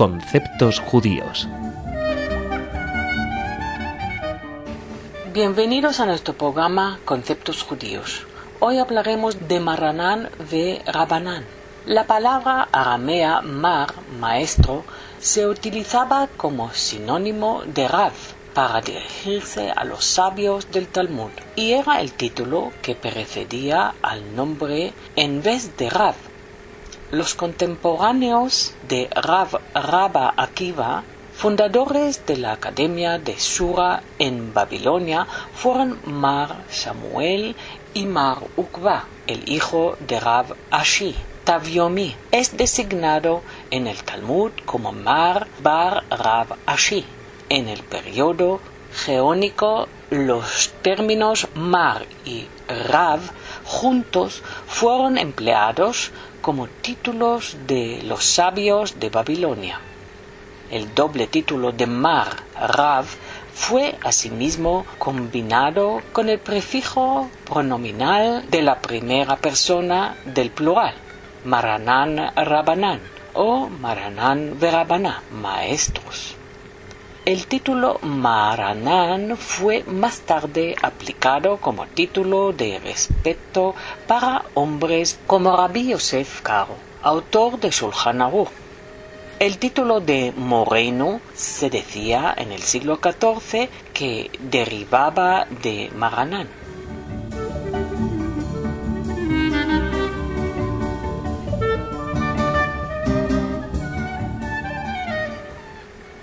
Conceptos judíos. Bienvenidos a nuestro programa Conceptos judíos. Hoy hablaremos de Maranán de Rabanán. La palabra aramea mar, maestro, se utilizaba como sinónimo de Rav para dirigirse a los sabios del Talmud y era el título que precedía al nombre en vez de Rav. Los contemporáneos de Rav Rabba Akiva fundadores de la Academia de Shura en Babilonia fueron Mar Samuel y Mar Ukva, el hijo de Rav Ashi. Taviomi es designado en el Talmud como Mar Bar Rav Ashi. En el periodo geónico, los términos Mar y Rav juntos fueron empleados como títulos de los sabios de Babilonia. El doble título de Mar Rav fue asimismo combinado con el prefijo pronominal de la primera persona del plural, Maranán Rabanán o Maranán Verabaná, maestros. El título Maranán fue más tarde aplicado como título de respeto para hombres como Rabbi Yosef Karo, autor de Shulchan Aruch. El título de Moreno se decía en el siglo XIV que derivaba de Maranán.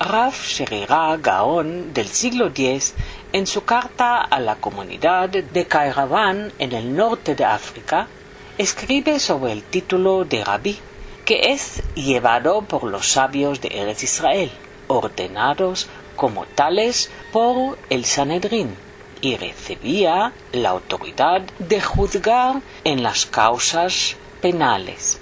Rav Sherira Gaon del siglo X, en su carta a la comunidad de Kairavan en el norte de África, escribe sobre el título de rabí que es llevado por los sabios de Eretz Israel, ordenados como tales por el Sanedrín, y recibía la autoridad de juzgar en las causas penales.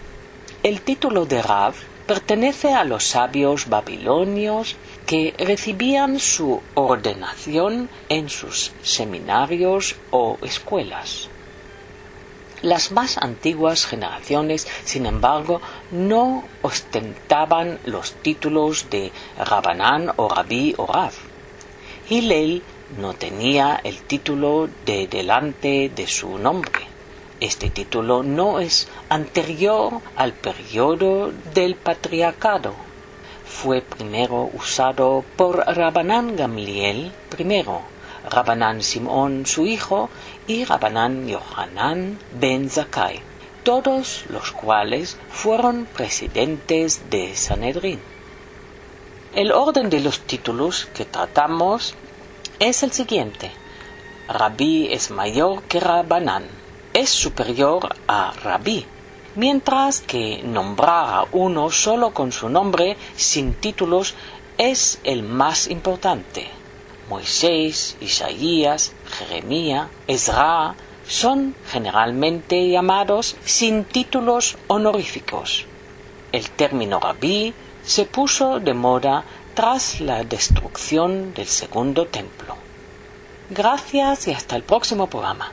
El título de Rav pertenece a los sabios babilonios que recibían su ordenación en sus seminarios o escuelas. Las más antiguas generaciones, sin embargo, no ostentaban los títulos de Rabanán o Rabí o Rav. Hillel no tenía el título de delante de su nombre. Este título no es anterior al periodo del patriarcado. Fue primero usado por Rabanán Gamliel primero, Rabanán Simón su hijo y Rabanán Yohanan ben Zakai, todos los cuales fueron presidentes de Sanedrín. El orden de los títulos que tratamos es el siguiente. Rabí es mayor que Rabanán, es superior a Rabí, mientras que nombrar a uno solo con su nombre sin títulos es el más importante. Moisés, Isaías, Jeremías, Ezra son generalmente llamados sin títulos honoríficos. El término rabí se puso de moda tras la destrucción del segundo templo. Gracias y hasta el próximo programa.